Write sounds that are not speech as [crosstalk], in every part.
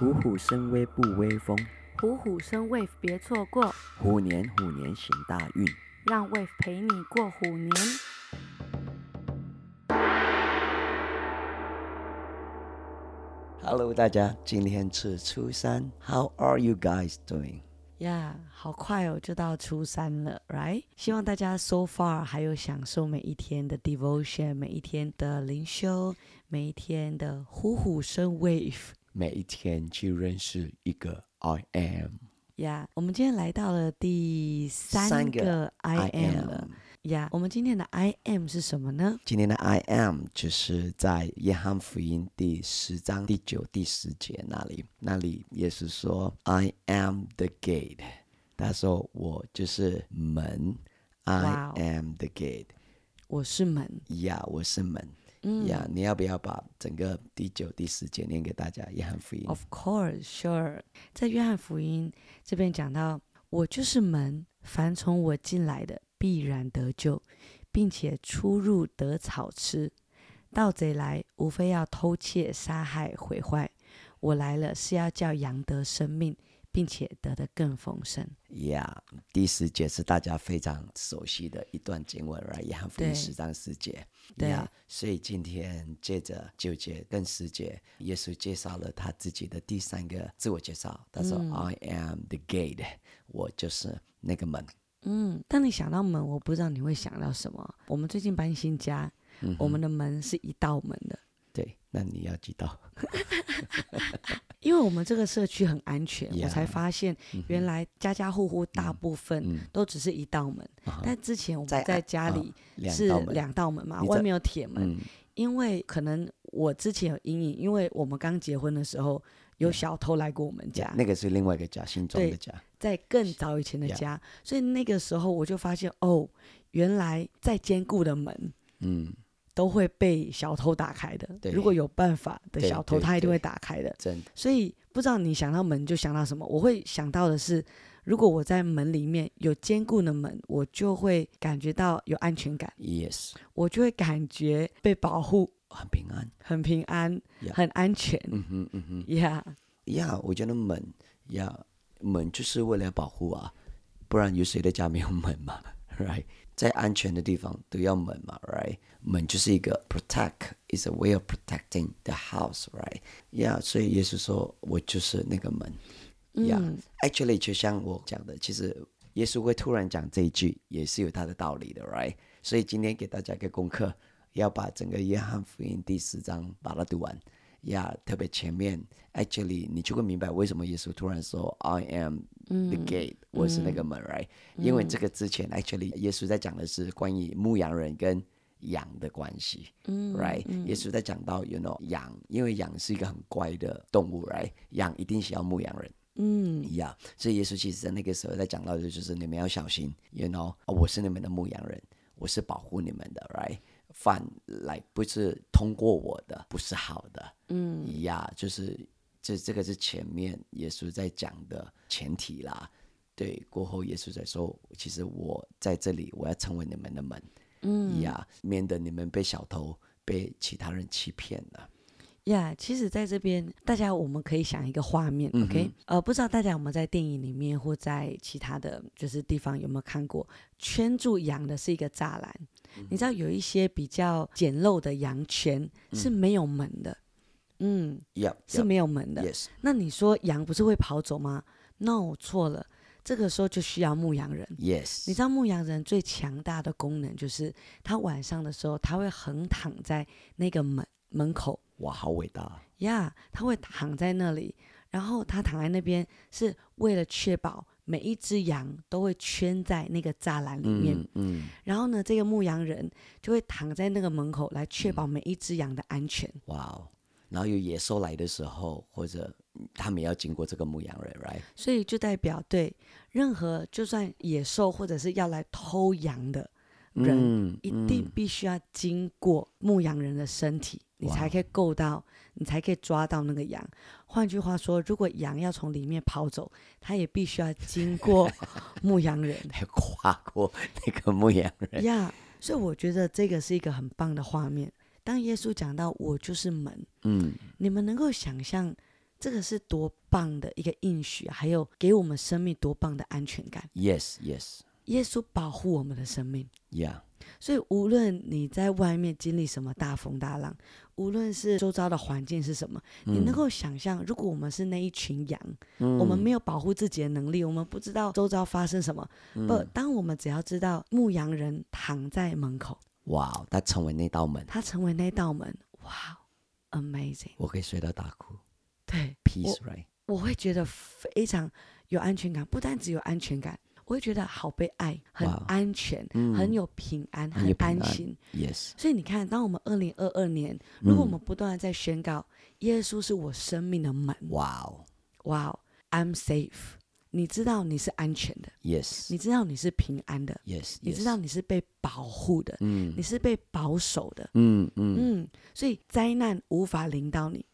虎虎生威不威风，虎虎生 wave 别错过，虎年虎年行大运，让 wave 陪你过虎年。Hello，大家，今天是初三，How are you guys doing？呀，yeah, 好快哦，就到初三了，right？希望大家 so far 还有享受每一天的 devotion，每一天的灵修，每一天的虎虎生 wave，每一天去认识一个 I am。呀，我们今天来到了第三个 I am 了。呀，yeah, 我们今天的 I am 是什么呢？今天的 I am 就是在约翰福音第十章第九、第十节那里，那里也是说：“I am the gate。”他说：“我就是门。”I am the gate。我是门。呀，我是门。呀，你要不要把整个第九、第十节念给大家？约翰福音。Of course, sure。在约翰福音这边讲到：“我就是门，凡从我进来的。”必然得救，并且出入得草吃。盗贼来，无非要偷窃、杀害、毁坏。我来了，是要叫羊得生命，并且得的更丰盛。呀，yeah, 第十节是大家非常熟悉的一段经文，right？约翰福音十章十节。对呀，所以今天接着九节跟十节，耶稣介绍了他自己的第三个自我介绍。他说、嗯、：“I am the gate，我就是那个门。”嗯，当你想到门，我不知道你会想到什么。我们最近搬新家，嗯、我们的门是一道门的。对，那你要知道，[laughs] 因为我们这个社区很安全，Yeah. 我才发现原来家家户户大部分都只是一道门。嗯嗯、但之前我们在家里是两道门嘛，外面有铁门，嗯、因为可能我之前有阴影，因为我们刚结婚的时候。有小偷来过我们家，那个是另外一个家，新装的家，在更早以前的家.所以那个时候我就发现，哦，原来再坚固的门，嗯，都会被小偷打开的。对如果有办法的小偷，他一定会打开的。真的。所以不知道你想到门就想到什么？我会想到的是，如果我在门里面有坚固的门，我就会感觉到有安全感。Yes，我就会感觉被保护。很平安，很平安，Yeah. 很安全。嗯哼，嗯哼 Yeah。Yeah，，我觉得门，呀，门就是为了保护啊，不然有谁的家没有门嘛？[laughs] Right，在安全的地方都要门嘛？Right，门就是一个 protect，is a way of protecting the house，right？Yeah，所以耶稣说我就是那个门。Yeah，actually，就像我讲的，其实耶稣会突然讲这一句，也是有他的道理的，Right？所以今天给大家一个功课。要把整个约翰福音第十章把它读完，呀，特别前面，actually 你就会明白为什么耶稣突然说 I am the gate，、嗯、我是那个门，right？、嗯、因为这个之前，actually 耶稣在讲的是关于牧羊人跟羊的关系、嗯、，right？、嗯、耶稣在讲到，you know，羊，因为羊是一个很乖的动物，right？羊一定需要牧羊人，嗯，呀，所以耶稣其实在那个时候在讲到的就是你们要小心，you know，我是你们的牧羊人，我是保护你们的，right？反来不是通过我的，不是好的。嗯，呀，就是这这个是前面耶稣在讲的前提啦。对，过后耶稣在说，其实我在这里，我要成为你们的门。嗯，呀，免得你们被小偷、被其他人欺骗了。呀，yeah, 其实在这边，大家我们可以想一个画面、嗯、，OK？呃，不知道大家有没有在电影里面或在其他的就是地方有没有看过，圈住羊的是一个栅栏。嗯、你知道有一些比较简陋的羊圈是没有门的，嗯，嗯 yep, yep, 是没有门的。Yes. 那你说羊不是会跑走吗？No，错了。这个时候就需要牧羊人。Yes，你知道牧羊人最强大的功能就是，他晚上的时候他会横躺在那个门门口。哇，好伟大呀！Yeah, 他会躺在那里，然后他躺在那边是为了确保每一只羊都会圈在那个栅栏里面。嗯。嗯，然后呢，这个牧羊人就会躺在那个门口来确保每一只羊的安全。哇哦！然后有野兽来的时候，或者他们也要经过这个牧羊人，right？所以就代表对任何就算野兽或者是要来偷羊的人，一定必须要经过牧羊人的身体。你才可以够到你才可以抓到那个羊。换句话说，如果羊要从里面跑走，它也必须要经过牧羊人，[laughs] 要跨过那个牧羊人。呀，yeah, 所以我觉得这个是一个很棒的画面。当耶稣讲到“我就是门”，嗯，你们能够想象这个是多棒的一个应许，还有给我们生命多棒的安全感。Yes, yes。耶稣保护我们的生命。Yeah。所以无论你在外面经历什么大风大浪，无论是周遭的环境是什么，嗯、你能够想象，如果我们是那一群羊，嗯、我们没有保护自己的能力，我们不知道周遭发生什么。嗯、不，当我们只要知道牧羊人躺在门口，哇，他成为那道门，他成为那道门，哇，amazing！我可以睡到大哭。对，peace right，我会觉得非常有安全感，不但只有安全感。我会觉得好被爱，很安全，嗯、很有平安，很安心。Yes。所以你看，当我们二零二二年，如果我们不断的在宣告，耶稣是我生命的门。哇哦，哇哦，I'm safe。你知道你是安全的。Yes。你知道你是平安的。Yes。你知道你是被保护的。嗯。你是被保守的。嗯嗯嗯。所以灾难无法领导你，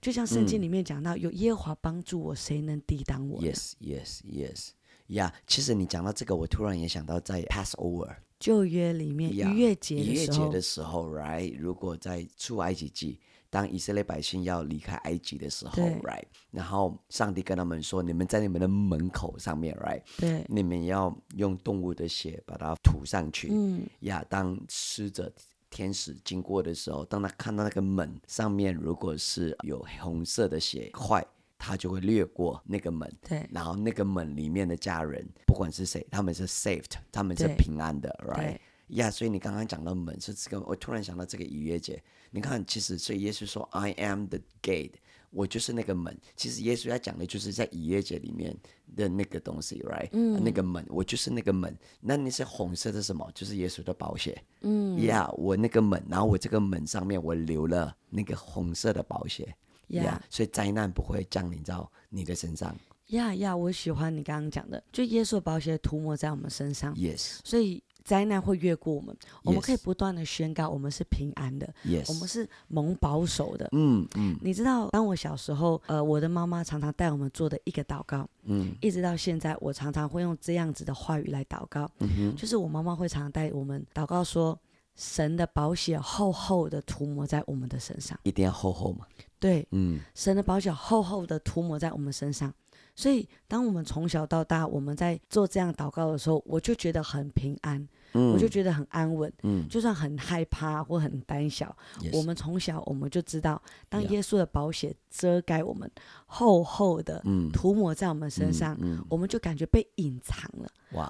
就像圣经里面讲到，有耶和华帮助我，谁能抵挡我？Yes Yes Yes。呀，yeah, 其实你讲到这个，我突然也想到在 Passover 旧约里面逾越节逾越节的时候，right？如果在出埃及记，当以色列百姓要离开埃及的时候，right？然后上帝跟他们说：“你们在你们的门口上面，right？对，你们要用动物的血把它涂上去。”嗯，呀，当使者天使经过的时候，当他看到那个门上面如果是有红色的血块。他就会掠过那个门，对，然后那个门里面的家人，不管是谁，他们是 saved，他们是平安的，right？呀，所以你刚刚讲到门是这个，我突然想到这个逾越节，你看，其实所以耶稣说 I am the gate，我就是那个门。其实耶稣要讲的就是在逾越节里面的那个东西，right？嗯，那个门，我就是那个门。那那些红色的什么？就是耶稣的宝血。嗯，呀，我那个门，然后我这个门上面我留了那个红色的宝血。呀，所以灾难不会降临到你的身上。呀呀，我喜欢你刚刚讲的，就耶稣宝血涂抹在我们身上。Yes，所以灾难会越过我们，我们可以不断的宣告，我们是平安的。Yes，我们是蒙保守的。嗯嗯，你知道，当我小时候，呃，我的妈妈常常带我们做的一个祷告，嗯，一直到现在，我常常会用这样子的话语来祷告。就是我妈妈会常常带我们祷告说，神的宝血厚厚的涂抹在我们的身上，一定要厚厚嘛。对，嗯，神的宝血厚厚的涂抹在我们身上，所以当我们从小到大，我们在做这样祷告的时候，我就觉得很平安，嗯，我就觉得很安稳，嗯，就算很害怕或很胆小.我们从小我们就知道，当耶稣的宝血遮盖我们，厚厚的涂抹在我们身上，我们就感觉被隐藏了。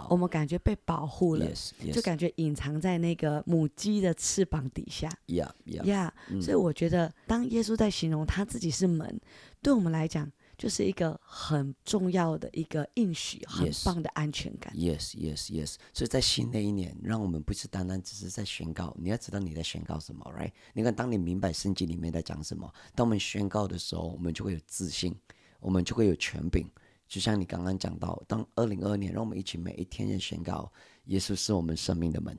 我们感觉被保护了，yes, yes. 就感觉隐藏在那个母鸡的翅膀底下。Yeah. 嗯，所以我觉得，当耶稣在形容他自己是门，对我们来讲，就是一个很重要的一个应许，很棒的安全感。Yes, yes, yes. 所以在新的一年，让我们不是单单只是在宣告，你要知道你在宣告什么，right？你看，当你明白圣经里面在讲什么，当我们宣告的时候，我们就会有自信，我们就会有权柄。就像你刚刚讲到，当二零二二年，让我们一起每一天的宣告，耶稣是我们生命的门，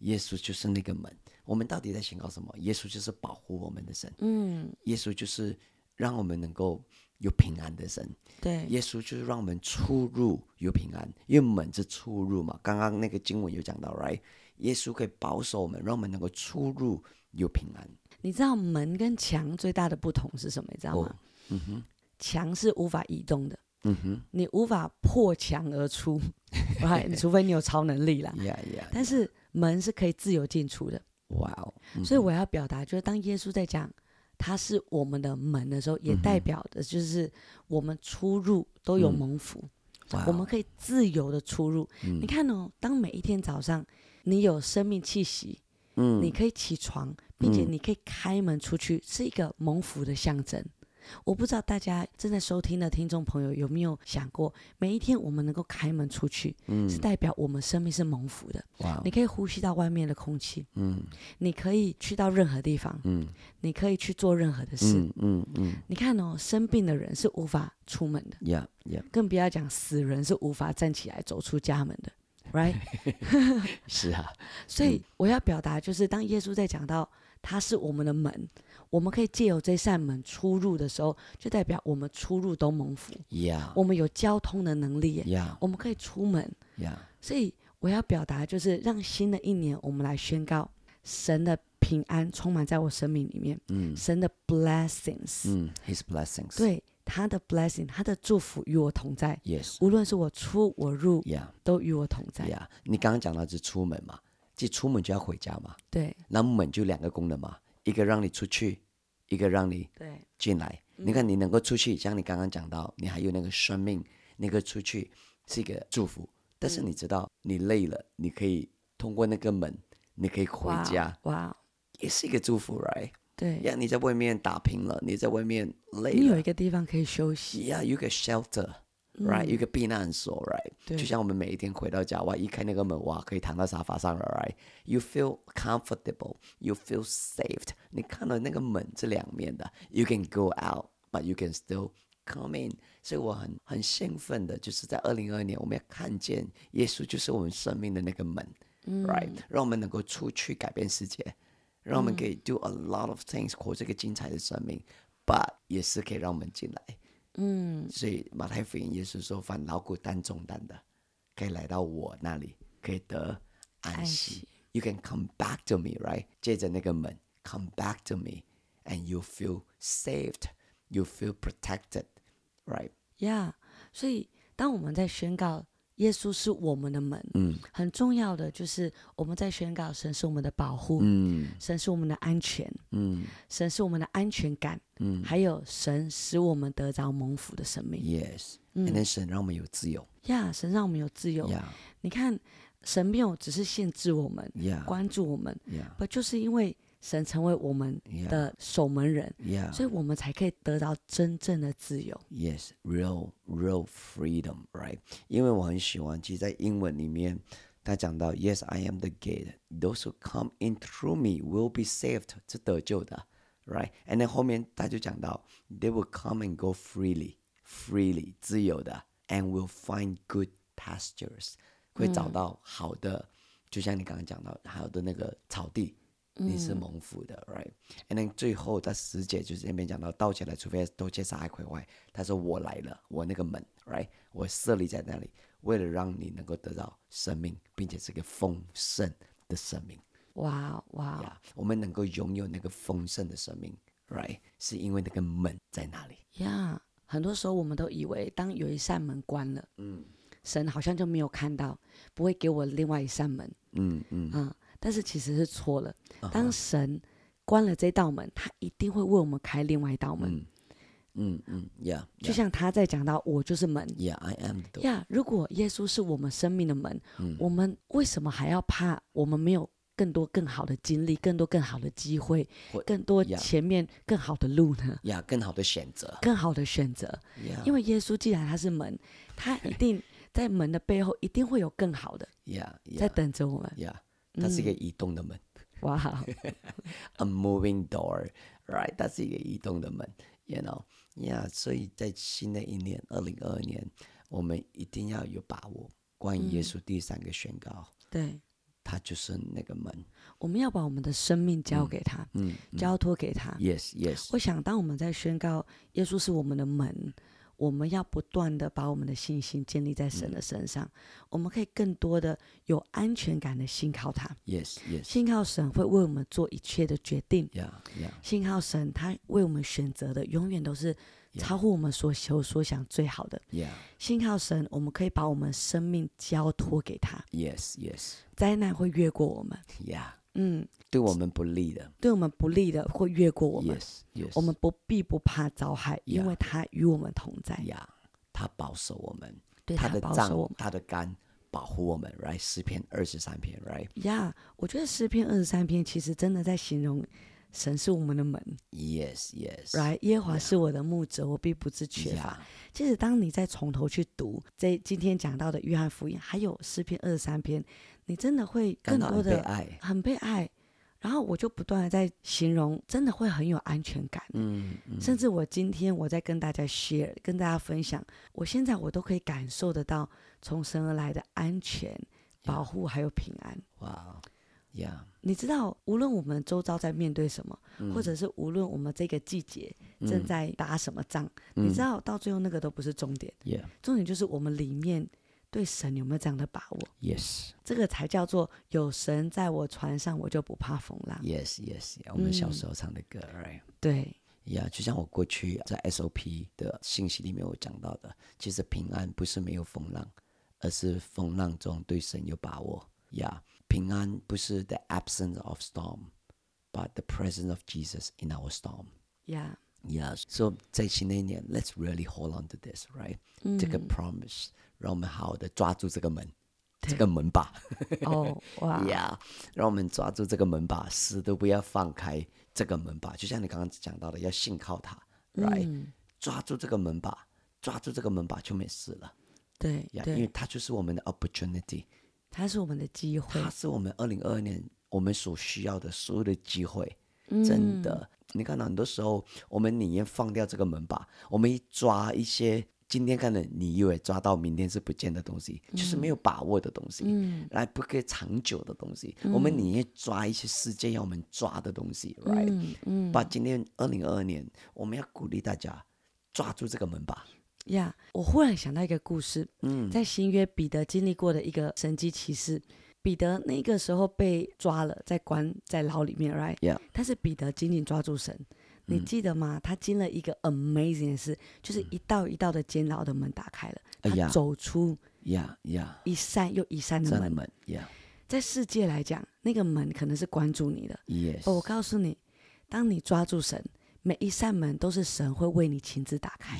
耶稣就是那个门。我们到底在宣告什么？耶稣就是保护我们的神，嗯，耶稣就是让我们能够有平安的神，对，耶稣就是让我们出入有平安，因为门是出入嘛。刚刚那个经文有讲到，right？耶稣可以保守我们，让我们能够出入有平安。你知道门跟墙最大的不同是什么？你知道吗？哦、嗯哼，墙是无法移动的。嗯哼，你无法破墙而出，[laughs] 你除非你有超能力啦。yeah, yeah, 但是门是可以自由进出的。哇哦所以我要表达，就是当耶稣在讲他是我们的门的时候，也代表的就是我们出入都有蒙福，嗯我们可以自由的出入。嗯、你看哦，当每一天早上你有生命气息，嗯，你可以起床，并且你可以开门出去，是一个蒙福的象征。我不知道大家正在收听的听众朋友有没有想过，每一天我们能够开门出去，嗯，是代表我们生命是蒙福的。哇，你可以呼吸到外面的空气，嗯，你可以去到任何地方，嗯，你可以去做任何的事，嗯嗯，嗯你看哦，生病的人是无法出门的，Yeah Yeah，更不要讲死人是无法站起来走出家门的，Right？[laughs] 是啊，[laughs] 所以我要表达就是，当耶稣在讲到他是我们的门。我们可以借由这扇门出入的时候，就代表我们出入都蒙福。Yeah. 我们有交通的能力。Yeah. 我们可以出门。Yeah. 所以我要表达就是，让新的一年我们来宣告神的平安充满在我生命里面。嗯。神的 blessings。嗯。His blessings。对。他的 blessing，他的祝福与我同在。Yes，无论是我出我入，Yeah，都与我同在。Yeah，你刚刚讲到是出门嘛，即出门就要回家嘛。对，那门就两个功能嘛，一个让你出去，一个让你对进来。你看你能够出去，像你刚刚讲到，你还有那个生命，那个出去是一个祝福。但是你知道，你累了，你可以通过那个门，你可以回家，哇，也是一个祝福，right？对，呀，你在外面打拼了，你在外面累了，你有一个地方可以休息，呀，有个 shelter，right？有个避难所，right？就像我们每一天回到家，哇，一开那个门，哇，可以躺到沙发上了，right？You feel comfortable，you feel safe。你看到那个门是两面的，you can go out，but you can still come in。所以我很很兴奋的，就是在二零二二年，我们要看见耶稣就是我们生命的那个门，嗯，right？让我们能够出去改变世界。让我们可以 do a lot of things，活这个精彩的生命，but 也是可以让我们进来。嗯，所以马太福音也是说，凡劳苦担重担的，可以来到我那里，可以得安息。You can come back to me, right？借着那个门，come back to me，and you feel saved, you feel protected, right? Yeah，所以当我们在宣告。耶稣是我们的门，嗯，很重要的就是我们在宣告神是我们的保护，嗯，神是我们的安全，嗯，神是我们的安全感，嗯，还有神使我们得着蒙福的生命，Yes，嗯，神让我们有自由，呀，神让我们有自由，呀，你看神没有只是限制我们，呀，关注我们，呀，不就是因为。神成为我们的守门人，yeah. 所以我们才可以得到真正的自由。Yes, real, real freedom, right? 因为我很喜欢，其实，在英文里面，他讲到，Yes, I am the gate. Those who come in through me will be saved，是得救的，right? And then 后面他就讲到，They will come and go freely, freely，自由的，and will find good pastures，会找到好的，嗯、就像你刚刚讲到，好的那个草地。你是蒙福的，right？And then 最后在十节就是那边讲到，盗窃来，除非偷窃杀害毁坏。他说我来了，我那个门，right？我设立在那里，为了让你能够得到生命，并且是个丰盛的生命。哇哇我们能够拥有那个丰盛的生命，right？是因为那个门在那里。呀，很多时候我们都以为，当有一扇门关了，嗯，神好像就没有看到，不会给我另外一扇门。嗯嗯嗯。但是其实是错了。当神关了这道门，他一定会为我们开另外一道门。嗯嗯，Yeah，就像他在讲到，我就是门。Yeah，I am。呀，如果耶稣是我们生命的门，我们为什么还要怕？我们没有更多更好的经历，更多更好的机会，更多前面更好的路呢？呀，更好的选择，更好的选择。因为耶稣既然他是门，他一定 [laughs] 在门的背后一定会有更好的。Yeah，在等着我们。Yeah。它是一个移动的门，哇、嗯、，[laughs] a moving door，right？它是一个移动的门，you know，yeah。所以在新的一年，二零二二年，我们一定要有把握。关于耶稣第三个宣告，嗯、对，他就是那个门，我们要把我们的生命交给他，嗯，嗯交托给他。Yes，Yes。我想，当我们在宣告耶稣是我们的门。我们要不断的把我们的信心建立在神的身上，嗯、我们可以更多的有安全感的信靠他。Yes, yes。信靠神会为我们做一切的决定。Yeah, yeah。信靠神，他为我们选择的永远都是超乎我们所求所想最好的。Yeah。信靠神，我们可以把我们生命交托给他。Yes, yes。灾难会越过我们。Yeah。嗯，对我们不利的，对我们不利的会越过我们。Yes, yes。我们不必不怕遭害，因为他与我们同在。呀，他保守我们，对他的杖，他的肝保护我们。Right，诗篇二十三篇。Right。呀，我觉得诗篇二十三篇其实真的在形容神是我们的门。Yes, yes。Right，耶和华是我的牧者，我必不致缺乏。其实当你再从头去读这今天讲到的约翰福音，还有诗篇二十三篇。你真的会更多的很被爱，很被爱，然后我就不断的在形容，真的会很有安全感。嗯，嗯，甚至我今天我在跟大家 share，跟大家分享，我现在我都可以感受得到从神而来的安全、保护还有平安。哇呀！你知道，无论我们周遭在面对什么，嗯、或者是无论我们这个季节正在打什么仗，嗯、你知道，到最后那个都不是重点。Yeah. 重点就是我们里面。对神有没有这样的把握？Yes，这个才叫做有神在我船上，我就不怕风浪。Yes，Yes，yes, yes. 我们小时候唱的歌，right？对呀，就像我过去在 SOP 的信息里面我讲到的，其实平安不是没有风浪，而是风浪中对神有把握。呀，平安不是 the absence of storm，but the presence of Jesus in our storm。Yeah。Yeah，，所以在新的一年，Let's really hold on to this，right？、嗯、这个 promise，让我们好好的抓住这个门，这个门把。哦，哇！！Yeah，，让我们抓住这个门把，死都不要放开。这个门把，就像你刚刚讲到的，要信靠他，right？、嗯、抓住这个门把，抓住这个门把就没事了。对，yeah, 对，因为它就是我们的 opportunity，它是我们的机会，它是我们二零二二年我们所需要的所有的机会。嗯、真的，你看到很多时候，我们宁愿放掉这个门把，我们一抓一些。今天可能你以为抓到，明天是不见的东西，嗯、就是没有把握的东西，嗯，来不可以长久的东西。嗯、我们宁愿抓一些世界要我们抓的东西，right？嗯，嗯把今天二零二二年，我们要鼓励大家抓住这个门把。呀，yeah, 我忽然想到一个故事，嗯，在新约彼得经历过的一个神迹奇事。彼得那个时候被抓了，在关在牢里面，right？Yeah. 但是彼得紧紧抓住神。你记得吗？他经了一个 amazing 的事，就是一道一道的监牢的门打开了，他走出呀呀一扇又一扇的门。在世界来讲，那个门可能是关住你的。Yes，我告诉你，当你抓住神，每一扇门都是神会为你亲自打开。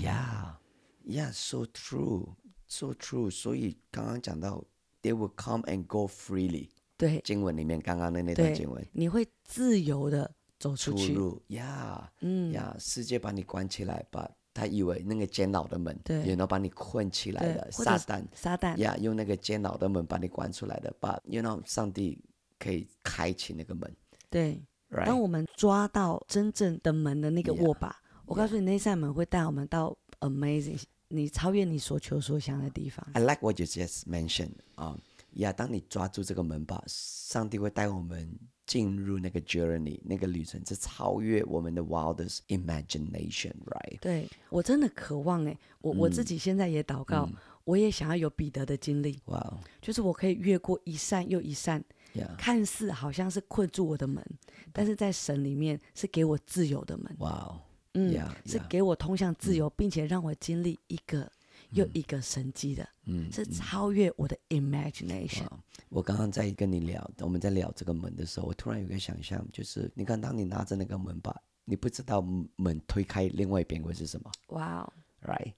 Yeah，yeah，so true，so true。所以刚刚讲到，they will come and go freely。对，经文里面刚刚的那段经文，你会自由的。走出去，呀，嗯，，Yeah，，世界把你关起来吧，他以为那个监牢的门，对，也能把你困起来的，撒旦，撒旦，呀，用那个监牢的门把你关出来的，把，you know，上帝可以开启那个门，对，当我们抓到真正的门的那个握把，我告诉你，那扇门会带我们到 amazing，你超越你所求所想的地方。I like what you just mentioned，啊，呀，当你抓住这个门把，上帝会带我们。进入那个 journey，那个旅程是超越我们的 wildest imagination，right？对，我真的渴望哎，我、嗯、我自己现在也祷告，嗯、我也想要有彼得的经历。哇，Wow. 就是我可以越过一扇又一扇，Yeah. 看似好像是困住我的门，但是在神里面是给我自由的门。哇，Wow. 嗯，yeah, yeah. 是给我通向自由，嗯、并且让我经历一个。又一个神迹的，嗯，是超越我的 imagination。我刚刚在跟你聊，我们在聊这个门的时候，我突然有个想象，就是你看，当你拿着那个门把，你不知道门推开另外一边会是什么。哇 Wow，right？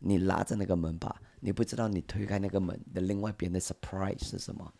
你拉着那个门把，你不知道你推开那个门的另外一边的 surprise 是什么。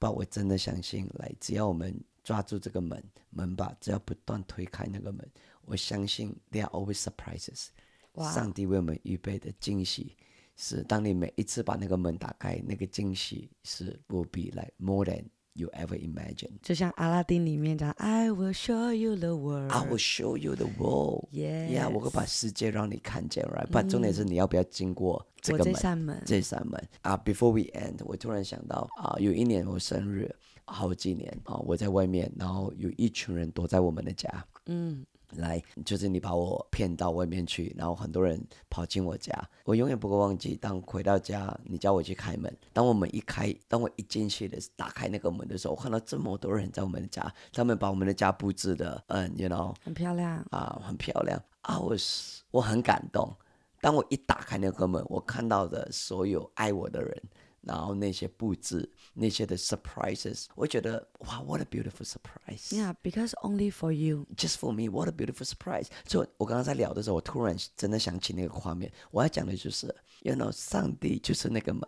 但我真的相信，来，只要我们抓住这个门门把，只要不断推开那个门，我相信 there are always surprises。Wow 上帝为我们预备的惊喜。是，当你每一次把那个门打开，那个惊喜是 will be like more than you ever imagined。就像阿拉丁里面讲，I will show you the world。I will show you the world。Yeah，我会把世界让你看见，right？不，重点是你要不要经过这个门？这扇门。这扇门啊，uh，Before we end，我突然想到啊，uh, 有一年我生日，好几年啊，uh, 我在外面，然后有一群人躲在我们的家。嗯。来，就是你把我骗到外面去，然后很多人跑进我家，我永远不会忘记。当回到家，你叫我去开门，当我们一开，当我一进去的打开那个门的时候，我看到这么多人在我们的家，他们把我们的家布置的，嗯，you know，很漂亮啊，很漂亮啊，我是我很感动。当我一打开那个门，我看到的所有爱我的人。然后那些布置，那些的 surprises，我觉得哇，what a beautiful surprise。Yeah, because only for you, just for me, what a beautiful surprise。所以我刚刚在聊的时候，我突然真的想起那个画面。我要讲的就是，you know，上帝就是那个门。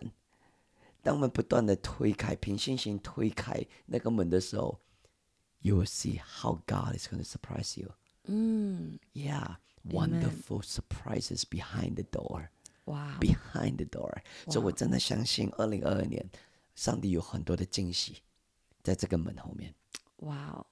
当我们不断的推开，凭信心推开那个门的时候，you will see how God is going to surprise you。嗯，Yeah, wonderful surprises behind the door。哇！Behind the door，所以我真的相信，二零二二年， 上帝有很多的惊喜，在这个门后面。哇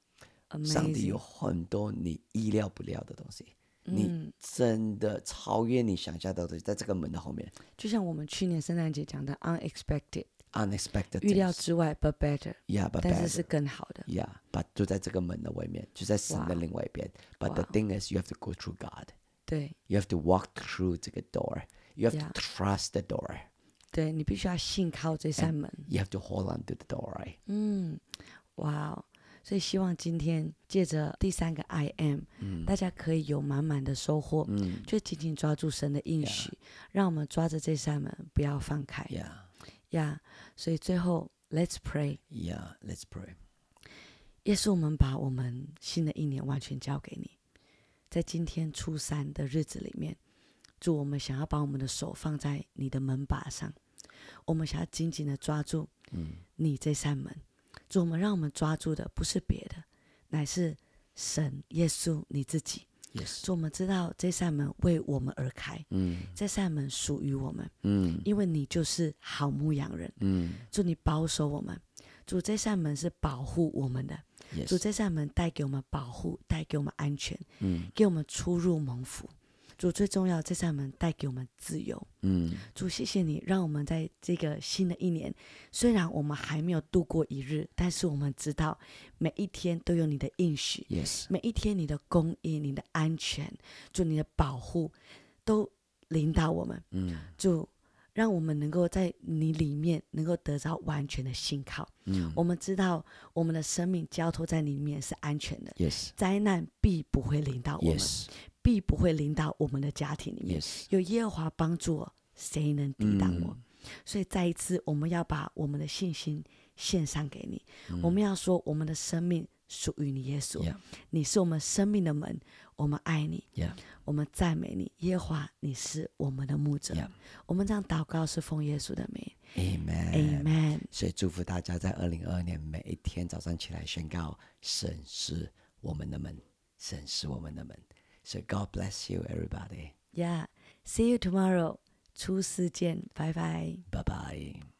哦！上帝有很多你意料不了的东西，你真的超越你想象到的，在这个门的后面。就像我们去年圣诞节讲的，unexpected，unexpected，预料之外，but better，但是是更好的，yeah，but 就在这个门的外面，就在神的另外一边。But the thing is，you have to go through God，对，you have to walk through 这个 door。You have to trust the door。对，你必须要信靠这扇门。You have to hold on to the door。嗯，哇哦，所以希望今天借着第三个 I am，嗯，大家可以有满满的收获，嗯，就紧紧抓住神的应许，yeah. 让我们抓着这扇门不要放开，呀，呀，所以最后 Let's pray，Yeah，Let's pray。耶稣，我们把我们新的一年完全交给你，在今天初三的日子里面，主，我们想要把我们的手放在你的门把上，我们想要紧紧的抓住，你这扇门。主，我们让我们抓住的不是别的，乃是神耶稣你自己。主，我们知道这扇门为我们而开，嗯，这扇门属于我们，嗯，因为你就是好牧羊人，嗯，祝你保守我们。主，这扇门是保护我们的。主，这扇门带给我们保护，带给我们安全，嗯，给我们出入蒙福。主，最重要，这扇门带给我们自由，嗯。主，谢谢你，让我们在这个新的一年，虽然我们还没有度过一日，但是我们知道每一天都有你的应许，Yes. 每一天你的供应、你的安全，主你的保护都领导我们，嗯。主。让我们能够在你里面能够得到完全的信靠。嗯，我们知道我们的生命交托在里面是安全的。Yes，灾难必不会临到我们，yes. 必不会临到我们的家庭里面。有耶和华帮助我，谁能抵挡我？嗯。所以再一次，我们要把我们的信心献上给你。嗯。我们要说，我们的生命属于你，耶稣。你是我们生命的门。我们爱你.我们赞美你，耶和华，你是我们的牧者。我们这样祷告是奉耶稣的名，Amen，Amen。所以祝福大家在二零二二年每一天早上起来宣告：神是我们的门，神是我们的门。So God bless you, everybody. Yeah, see you tomorrow. 初四见，拜拜，拜拜。